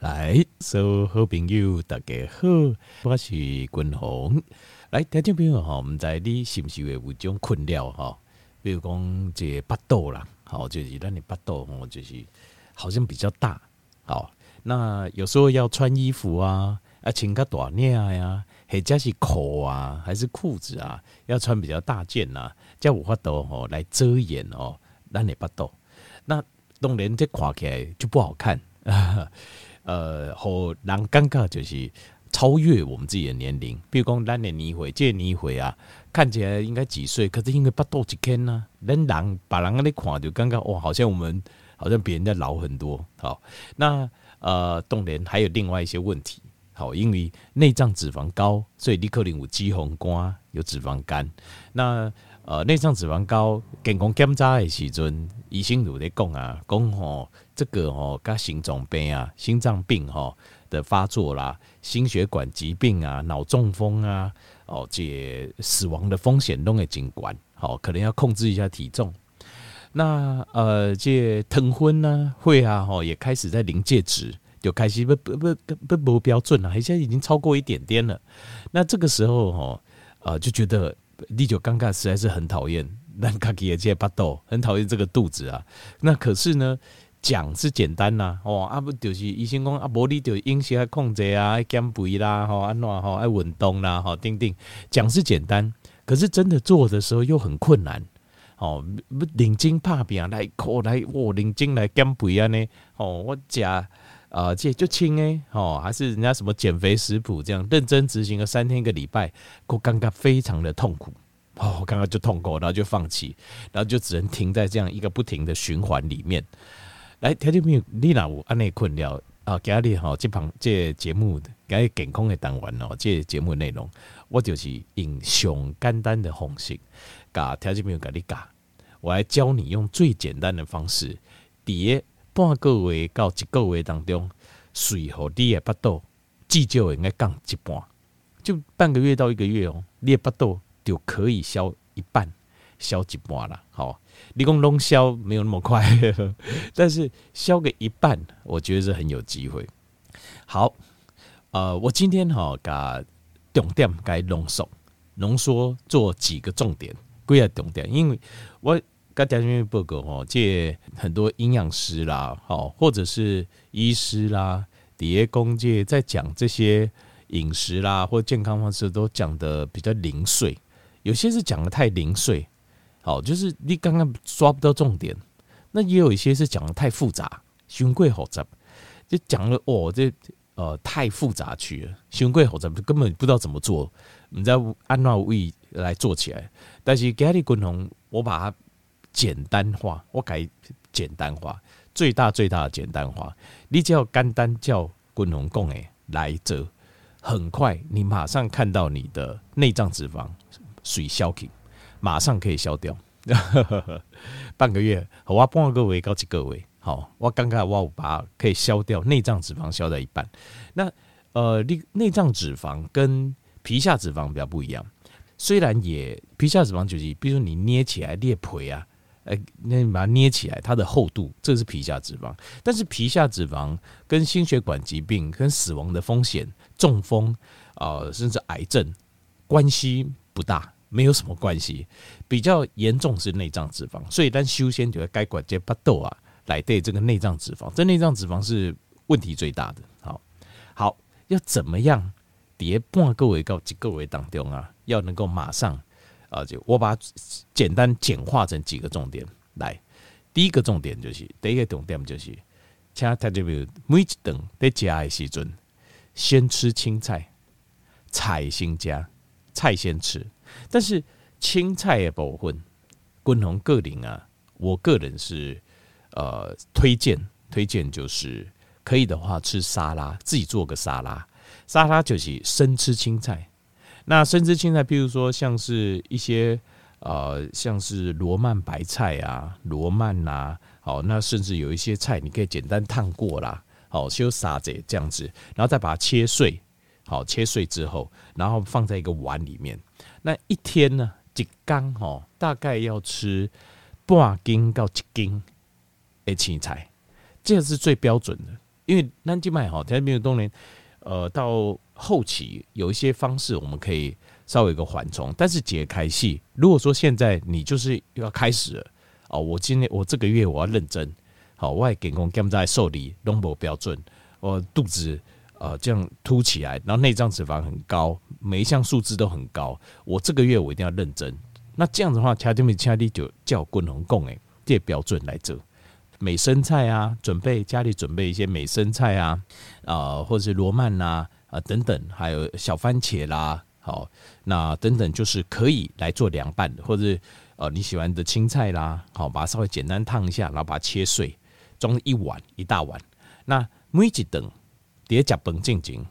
来，所有好朋友大家好，我是君宏。来，听众朋友哈，我们在你是不是会有种困扰哈？比如讲这巴肚啦，好，就是让你巴肚哦，就是好像比较大。好，那有时候要穿衣服啊，啊穿个短领呀，或者是裤啊，还是裤子啊，要穿比较大件呐，叫有法度吼来遮掩哦，让你巴肚。那当然这看起来就不好看。呃，和人尴尬就是超越我们自己的年龄。比如讲，咱的年岁，这个年岁啊，看起来应该几岁，可是因为不到一天呢，人人把人那里看就尴尬哇，好像我们好像比人家老很多。好，那呃，当然还有另外一些问题。好，因为内脏脂肪高，所以你可能有脂肪肝，有脂肪肝。那呃，内脏脂肪高，健康检查的时阵，医生有在讲啊，讲吼。这个哦，跟心脏病啊、心脏病哈的发作啦、心血管疾病啊、脑中风啊，哦，这死亡的风险都会尽管，好，可能要控制一下体重。那呃，这疼昏呢，会啊，哈，也开始在临界值，就开始不不不不不标准了，现在已经超过一点点了。那这个时候哈，呃，就觉得第九尴尬实在是很讨厌，那卡基也这巴肚，很讨厌这个肚子啊。那可是呢？讲是简单呐，哦，啊不就是医生讲啊，无你就饮食要控制啊，爱减肥啦，吼，安怎吼，爱运动啦，吼，等等。讲是简单，可是真的做的时候又很困难，哦，不认真拍拼来，靠来，我认真来减肥啊呢，哦，我食啊，这就轻诶，哦，还是人家什么减肥食谱这样认真执行了三天一个礼拜，我感觉非常的痛苦，哦，刚刚就痛苦，然后就放弃，然后就只能停在这样一个不停的循环里面。来，听众朋友，你若有安尼困扰啊？今日吼，这旁这节目，今日健康的单元哦，这节目内容，我就是用上简单的方式，甲听众朋友甲你教，我来教你用最简单的方式，伫个半个月到一个月当中，随后你的腹肚至少应该降一半，就半个月到一个月哦，你的腹肚就可以消一半，消一半了，好。你讲龙消没有那么快，但是消个一半，我觉得是很有机会。好，呃，我今天哈把重点该浓缩，浓缩做几个重点，归个重点，因为我刚讲因为报告哈，借很多营养师啦，好，或者是医师啦，底下公界在讲这些饮食啦或健康方式，都讲得比较零碎，有些是讲得太零碎。好，就是你刚刚抓不到重点，那也有一些是讲的太复杂，循贵好杂，就讲了哦，这呃太复杂去了，循贵好杂根本不知道怎么做，你知道按照位来做起来，但是给你滚红，我把它简单化，我改简单化，最大最大的简单化，你只要简单叫滚红共诶来者，很快你马上看到你的内脏脂肪水消停。马上可以消掉，半个月，我半个月到一个月，好，我刚刚我把可以消掉内脏脂肪消掉一半。那呃，内内脏脂肪跟皮下脂肪比较不一样，虽然也皮下脂肪就是，比如说你捏起来裂皮啊，哎，那你把它捏起来，它的厚度，这是皮下脂肪。但是皮下脂肪跟心血管疾病、跟死亡的风险、中风啊、甚至癌症关系不大。没有什么关系，比较严重是内脏脂肪，所以但修仙就要该管这巴豆啊，来对这个内脏脂肪，这内脏脂肪是问题最大的。好，好，要怎么样？叠半个月到几个月当中啊，要能够马上啊，就我把简单简化成几个重点来。第一个重点就是，第一个重点就是，请大家每一顿在吃的时阵，先吃青菜，菜先加，菜先吃。但是青菜的部分，均衡个人啊，我个人是呃推荐推荐就是可以的话吃沙拉，自己做个沙拉，沙拉就是生吃青菜。那生吃青菜，譬如说像是一些呃像是罗曼白菜啊、罗曼呐、啊，好，那甚至有一些菜你可以简单烫过啦，好，修沙子这样子，然后再把它切碎，好，切碎之后，然后放在一个碗里面。那一天呢，一缸哦，大概要吃半斤到一斤的青菜，这个是最标准的。因为南极麦哈，在冰冬年，呃，到后期有一些方式我们可以稍微一个缓冲，但是解开系，如果说现在你就是要开始了哦，我今天我这个月我要认真，好，我也给工干在受理龙博标准，我肚子呃这样凸起来，然后内脏脂肪很高，每一项数字都很高，我这个月我一定要认真。那这样的话，恰丁米恰丁就叫滚红贡诶，这标准来做。美生菜啊，准备家里准备一些美生菜啊，啊、或者是罗曼呐，啊、等等，还有小番茄啦，好，那等等就是可以来做凉拌的，或者呃你喜欢的青菜啦，好，把它稍微简单烫一下，然后把它切碎，装一碗一大碗。那每一顿叠加本进进，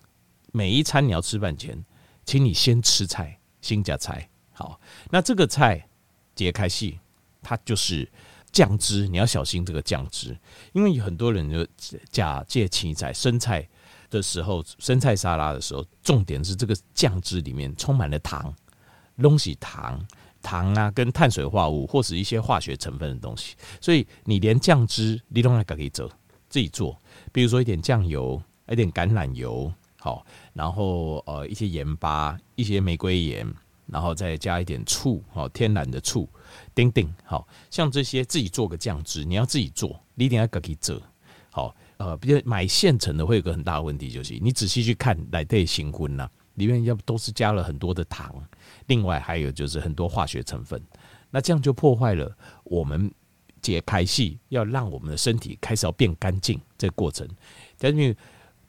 每一餐你要吃饭前，请你先吃菜，先加菜。好，那这个菜解开细，它就是。酱汁你要小心这个酱汁，因为有很多人就假借青菜生菜的时候，生菜沙拉的时候，重点是这个酱汁里面充满了糖，东西糖糖啊，跟碳水化合物或是一些化学成分的东西，所以你连酱汁你都可以做自己做，比如说一点酱油，一点橄榄油，好，然后呃一些盐巴，一些玫瑰盐。然后再加一点醋，好，天然的醋，丁丁，好像这些自己做个酱汁，你要自己做，你一定要自己做，好，呃，比如买现成的会有个很大的问题，就是你仔细去看来对新婚呐，里面要不都是加了很多的糖，另外还有就是很多化学成分，那这样就破坏了我们解开系要让我们的身体开始要变干净这个过程。但是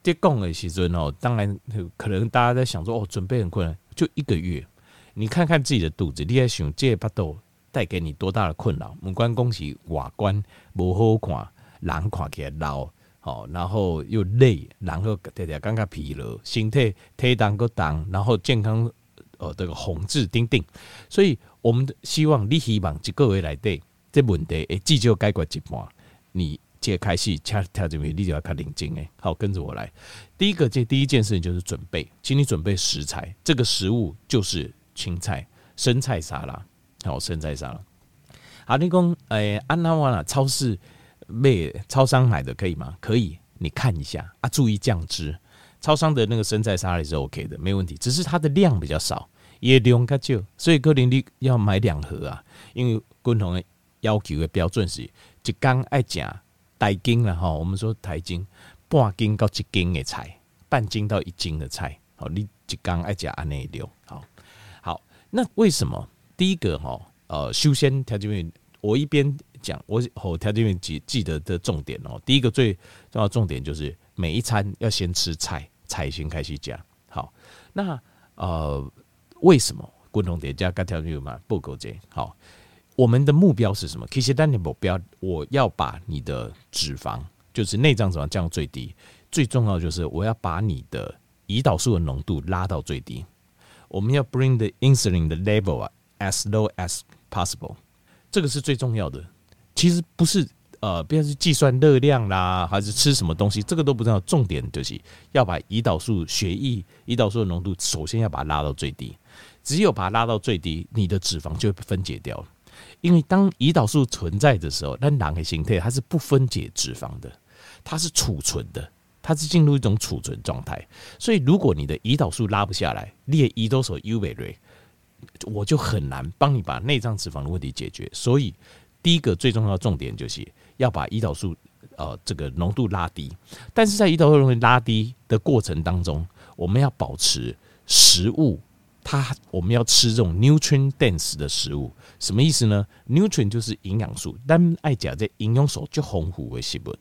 这讲的时阵哦，当然可能大家在想说哦，准备很困难，就一个月。你看看自己的肚子，你在想这巴肚带给你多大的困扰？五官恭喜瓦官不好看，人看起来老，好，然后又累，然后大家感觉疲劳，身体体重个重，然后健康呃这个红字丁丁，所以我们希望你希望一个月来对这问题诶，至少解决一半。你解开始跳跳这边，你就要看领巾诶，好，跟着我来。第一个这第一件事情就是准备，请你准备食材，这个食物就是。青菜、生菜沙拉，好，生菜沙拉。好，你讲，诶，安娜瓦啦超市买超商买的可以吗？可以，你看一下啊，注意酱汁。超商的那个生菜沙拉也是 OK 的，没问题，只是它的量比较少，也量较少，所以可能你要买两盒啊。因为共同的要求的标准是一缸爱食台斤了哈，我们说台斤半斤到一斤的菜，半斤到一斤的菜，好，你一缸爱食安内量，好好。那为什么第一个哈呃，修仙条件面，我一边讲，我和条件面记记得的重点哦，第一个最重要重点就是每一餐要先吃菜，菜先开始讲。好，那呃，为什么共同点加个条件嘛不够这好？我们的目标是什么？其实单点目标，我要把你的脂肪，就是内脏脂肪降到最低，最重要就是我要把你的胰岛素的浓度拉到最低。我们要 bring the insulin 的 level 啊 as low as possible，这个是最重要的。其实不是呃，不要去计算热量啦，还是吃什么东西，这个都不重要。重点就是要把胰岛素血液胰岛素的浓度，首先要把它拉到最低。只有把它拉到最低，你的脂肪就会分解掉了。因为当胰岛素存在的时候，那人的形态它是不分解脂肪的，它是储存的。它是进入一种储存状态，所以如果你的胰岛素拉不下来，列胰岛素 U 维瑞，我就很难帮你把内脏脂肪的问题解决。所以第一个最重要的重点就是要把胰岛素呃这个浓度拉低。但是在胰岛素浓度拉低的过程当中，我们要保持食物，它我们要吃这种 nutrient dense 的食物，什么意思呢？nutrient 就是营养素，但爱讲在营养素就丰富为食物。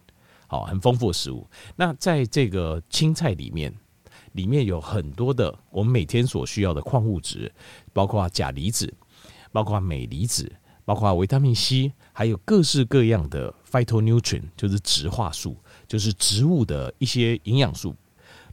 好，很丰富的食物。那在这个青菜里面，里面有很多的我们每天所需要的矿物质，包括钾离子，包括镁离子，包括维他命 C，还有各式各样的 phytonutrient，就是植化素，就是植物的一些营养素。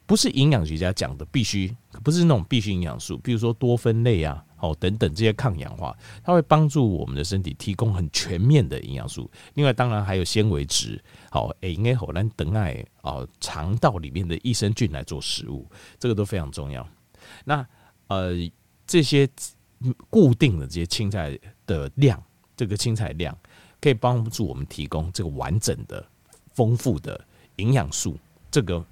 不是营养学家讲的必须，不是那种必须营养素，比如说多酚类啊，好等等这些抗氧化，它会帮助我们的身体提供很全面的营养素。另外，当然还有纤维质，好，诶，应该好难等爱啊，肠道里面的益生菌来做食物，这个都非常重要。那呃，这些固定的这些青菜的量，这个青菜量可以帮助我们提供这个完整的、丰富的营养素。这个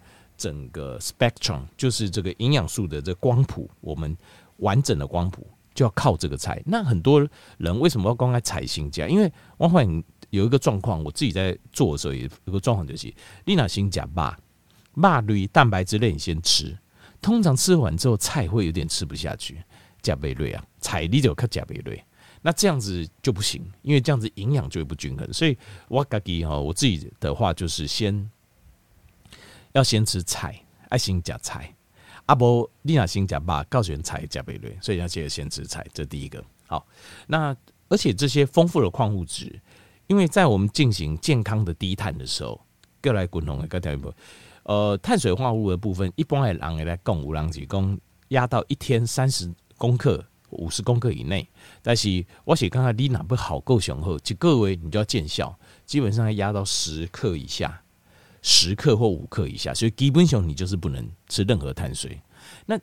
整个 spectrum 就是这个营养素的这光谱，我们完整的光谱就要靠这个菜。那很多人为什么要公开菜心加？因为往往有一个状况，我自己在做的时候也有个状况就是，你那先加吧，肉类蛋白质类你先吃，通常吃完之后菜会有点吃不下去，加贝类啊，菜你就靠加贝类。那这样子就不行，因为这样子营养就会不均衡。所以我自己哈，我自己的话就是先要先吃菜，爱先加菜。阿伯丽娜先加吧，告诉人菜加贝类，所以要记得先吃菜，这第一个。好，那而且这些丰富的矿物质，因为在我们进行健康的低碳的时候，各来滚筒的各条一步，呃，碳水化合物的部分，一般来人也来供五郎几公压到一天三十公克。五十公克以内，但是我写刚才你哪不好够雄厚，就各位你就要见效，基本上要压到十克以下，十克或五克以下，所以基本上你就是不能吃任何碳水。那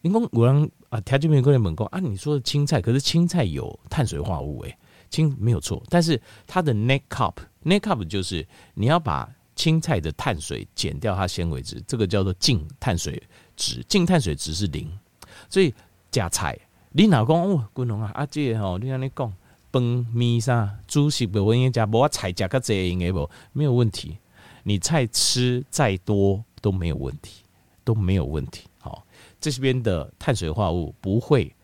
您讲我让啊，条件没过来猛攻啊，你说的青菜，可是青菜有碳水化合物诶、欸，青没有错，但是它的 net carb，net carb 就是你要把青菜的碳水减掉它纤维质，这个叫做净碳水值，净碳水值是零，所以加菜。你老公哦，滚龙啊，阿姐吼，你安尼讲，饭米啥，主食不稳定，无菜加个这应该不没有问题。你菜吃再多都没有问题，都没有问题。好，这边的碳水化合物不会，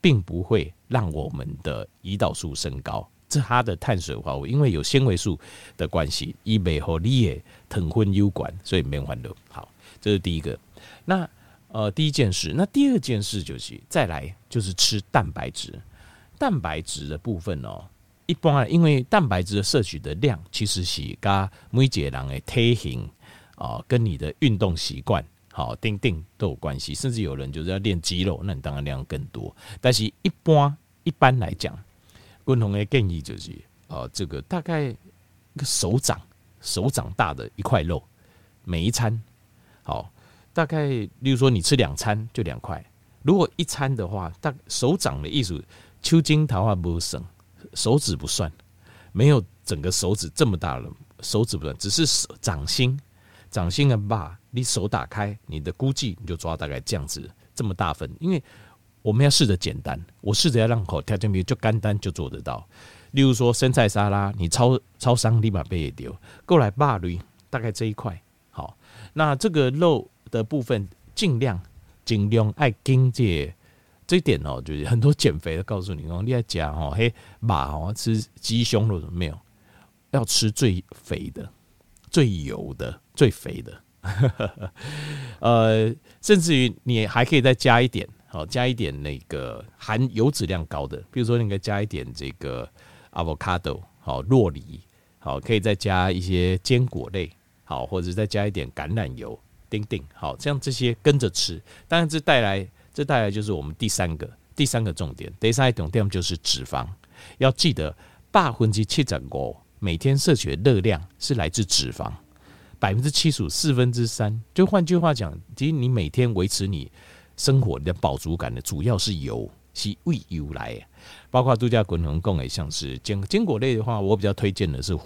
并不会让我们的胰岛素升高。这它的碳水化合物，因为有纤维素的关系，以美和你也疼昏有关，所以没烦恼。好，这是第一个。那。呃，第一件事，那第二件事就是再来就是吃蛋白质。蛋白质的部分哦，一般啊因为蛋白质的摄取的量其实是跟每一个人的。体型啊，跟你的运动习惯好，定定都有关系。甚至有人就是要练肌肉，那你当然量更多。但是一般一般来讲，共同的建议就是，哦，这个大概一个手掌手掌大的一块肉，每一餐好。大概，例如说你吃两餐就两块，如果一餐的。话，大手掌的意思，抽筋桃花不省，手指不算，没有整个手指这么大了，手指不算，只是掌心，掌心的把，你手打开，你的估计你就抓大概这样子这么大份，因为我们要试着简单，我试着要让口条件比就干单就做得到，例如说生菜沙拉，你超超商立马被也丢过来，霸驴大概这一块，好，那这个肉。的部分尽量尽量爱经济这一点哦，就是很多减肥的告诉你哦，你要讲哦，嘿，马哦吃鸡胸肉没有？要吃最肥的、最油的、最肥的。呃，甚至于你还可以再加一点，好加一点那个含油脂量高的，比如说你可以加一点这个 avocado，好洛梨，好可以再加一些坚果类，好或者再加一点橄榄油。丁丁，好，像这些跟着吃，当然这带来，这带来就是我们第三个第三个重点。第三个重点就是脂肪，要记得百分之七十五每天摄取的热量是来自脂肪，百分之七十五四分之三。就换句话讲，其实你每天维持你生活的饱足感的主要是油，是胃油来。包括度假滚轮供也，像是坚坚果类的话，我比较推荐的是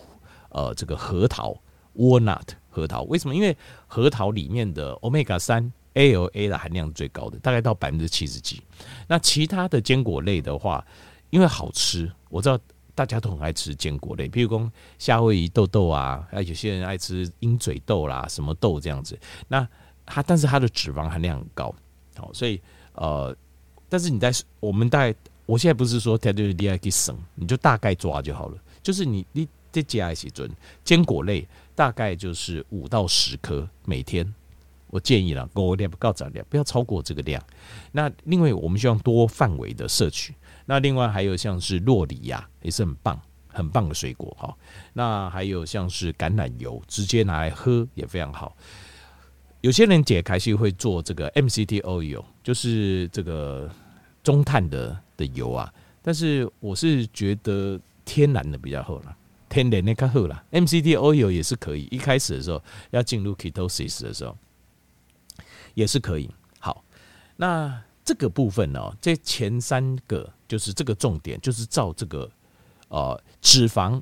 呃这个核桃 （walnut）。核桃为什么？因为核桃里面的 Omega 三 ALA 的含量最高的，大概到百分之七十几。那其他的坚果类的话，因为好吃，我知道大家都很爱吃坚果类，譬如说夏威夷豆豆啊，有些人爱吃鹰嘴豆啦，什么豆这样子。那它，但是它的脂肪含量很高，好，所以呃，但是你在我们大概，我现在不是说它就是你爱去省，你就大概抓就好了。就是你你这加一起准坚果类。大概就是五到十颗每天，我建议了，够量不够早量，不要超过这个量。那另外，我们希望多范围的摄取。那另外还有像是洛梨呀，也是很棒、很棒的水果哈。那还有像是橄榄油，直接拿来喝也非常好。有些人解开是会做这个 MCT oil，就是这个中碳的的油啊。但是我是觉得天然的比较好了。天然的较好啦，MCT oil 也是可以。一开始的时候要进入 ketosis 的时候也是可以。好，那这个部分呢、这前三个就是这个重点，就是照这个呃脂肪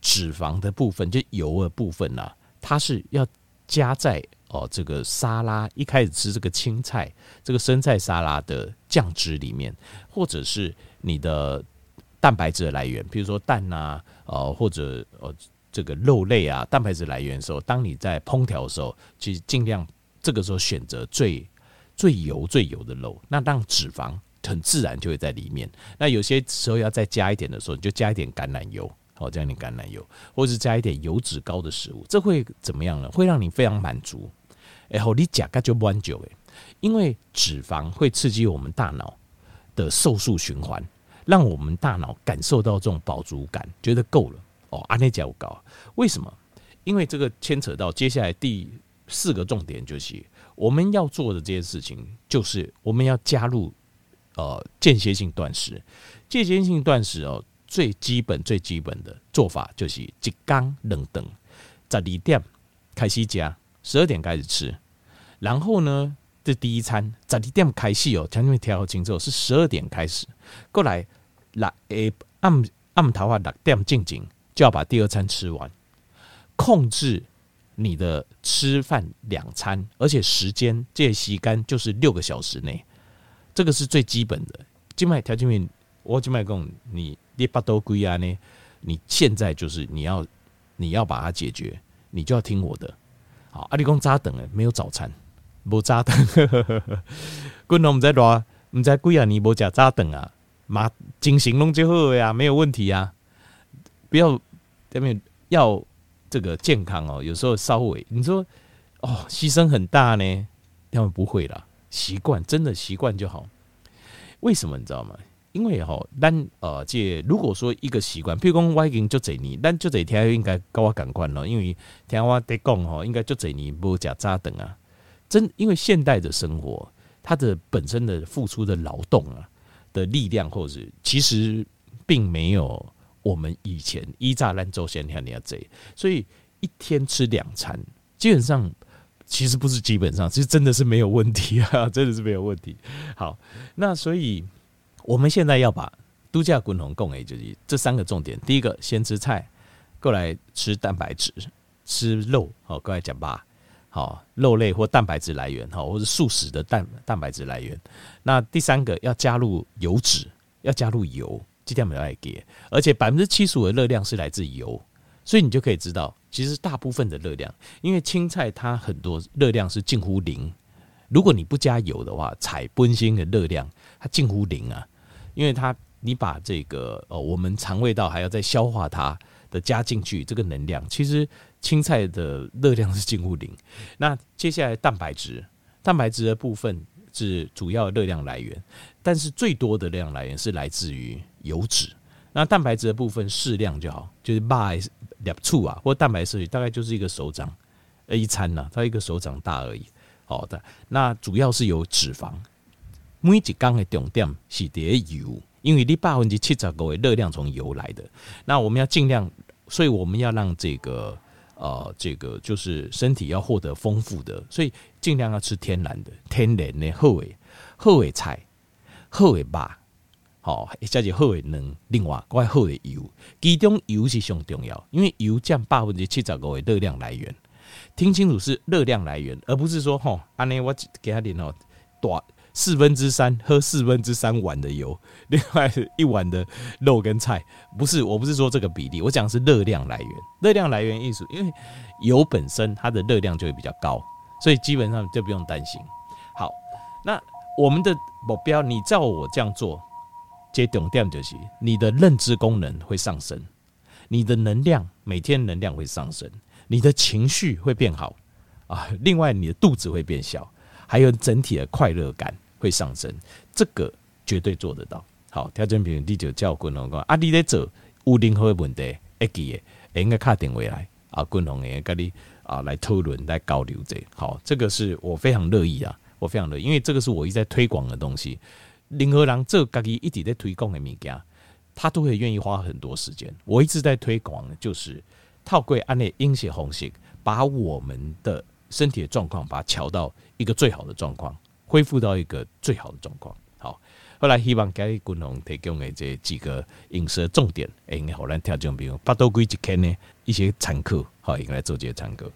脂肪的部分，就油的部分呐、啊，它是要加在哦这个沙拉一开始吃这个青菜这个生菜沙拉的酱汁里面，或者是你的蛋白质的来源，比如说蛋啊，呃或者呃这个肉类啊，蛋白质来源的时候，当你在烹调的时候，其实尽量这个时候选择最最油最油的肉，那让脂肪很自然就会在里面。那有些时候要再加一点的时候，你就加一点橄榄油。哦，加一点橄榄油，或是加一点油脂高的食物，这会怎么样呢？会让你非常满足。然后你加个就不久诶，因为脂肪会刺激我们大脑的瘦素循环，让我们大脑感受到这种饱足感，觉得够了。哦，阿内加我高，为什么？因为这个牵扯到接下来第四个重点，就是我们要做的这件事情，就是我们要加入呃间歇性断食。间歇性断食哦。最基本最基本的做法就是一缸冷等，十二点开始加，十二点开始吃，然后呢，这第一餐十二点开始哦，请你们调好清楚，是十二点开始，过来来诶暗暗头啊六点静静就要把第二餐吃完，控制你的吃饭两餐，而且时间这些时间就是六个小时内，这个是最基本的。静脉调节面，我静脉讲你。你巴都归啊呢？你现在就是你要你要把它解决，你就要听我的。好，阿里公扎等诶，没有早餐，无扎等。滚龙唔在多，唔在贵啊，你无加扎等啊，马进行弄就好呀，没有问题啊。不要这边要这个健康哦，有时候稍微你说哦，牺牲很大呢，他们不会啦，习惯真的习惯就好。为什么你知道吗？因为吼，咱呃，这如果说一个习惯，譬如讲我已经足侪年，咱足侪天应该跟我感官了。因为听我得讲吼，应该足侪年无食早顿啊。真因为现代的生活，它的本身的付出的劳动啊的力量，或者是其实并没有我们以前一炸烂粥先天你要贼，所以一天吃两餐，基本上其实不是基本上，其实真的是没有问题啊，真的是没有问题。好，那所以。我们现在要把度假滚筒供给就是这三个重点：第一个，先吃菜，过来吃蛋白质，吃肉，好，过来讲吧，好，肉类或蛋白质来源，好，或者素食的蛋蛋白质来源。那第三个要加入油脂，要加入油，今天我们要来给，而且百分之七十五的热量是来自油，所以你就可以知道，其实大部分的热量，因为青菜它很多热量是近乎零，如果你不加油的话，菜本身的热量它近乎零啊。因为它，你把这个呃，我们肠胃道还要再消化它的加进去，这个能量其实青菜的热量是近乎零。那接下来蛋白质，蛋白质的部分是主要热量来源，但是最多的热量来源是来自于油脂。那蛋白质的部分适量就好，就是八两醋啊，或蛋白质大概就是一个手掌呃一餐呐，它一个手掌大而已。好的，那主要是有脂肪。每一缸的重点是在油，因为你百分之七十五的热量从油来的。那我们要尽量，所以我们要让这个呃，这个就是身体要获得丰富的，所以尽量要吃天然的、天然的好的好的菜、好的肉，好，再就好的能。另外，怪好的油，其中油是上重要，因为油占百分之七十五的热量来源。听清楚，是热量来源，而不是说吼，安尼我给他点哦，大。四分之三喝四分之三碗的油，另外一碗的肉跟菜，不是，我不是说这个比例，我讲是热量来源。热量来源意思，因为油本身它的热量就会比较高，所以基本上就不用担心。好，那我们的目标，你照我这样做，接懂点就是你的认知功能会上升，你的能量每天能量会上升，你的情绪会变好啊，另外你的肚子会变小，还有整体的快乐感。会上升，这个绝对做得到。好，调整平第九叫滚龙讲，啊，你在做有任何问题，会记的应该卡电话来啊，滚龙诶，跟你啊来讨论来交流这。好，这个是我非常乐意啊，我非常乐意，因为这个是我一直在推广的东西。任何人这家己一直在推广的物件，他都会愿意花很多时间。我一直在推广的就是透过按呢饮食方式，把我们的身体的状况，把它调到一个最好的状况。恢复到一个最好的状况。好，后来希望给观众提供的这几个饮食重点，诶，好，咱听众朋友，巴多几集呢一些参考，好，应该来做这些参考。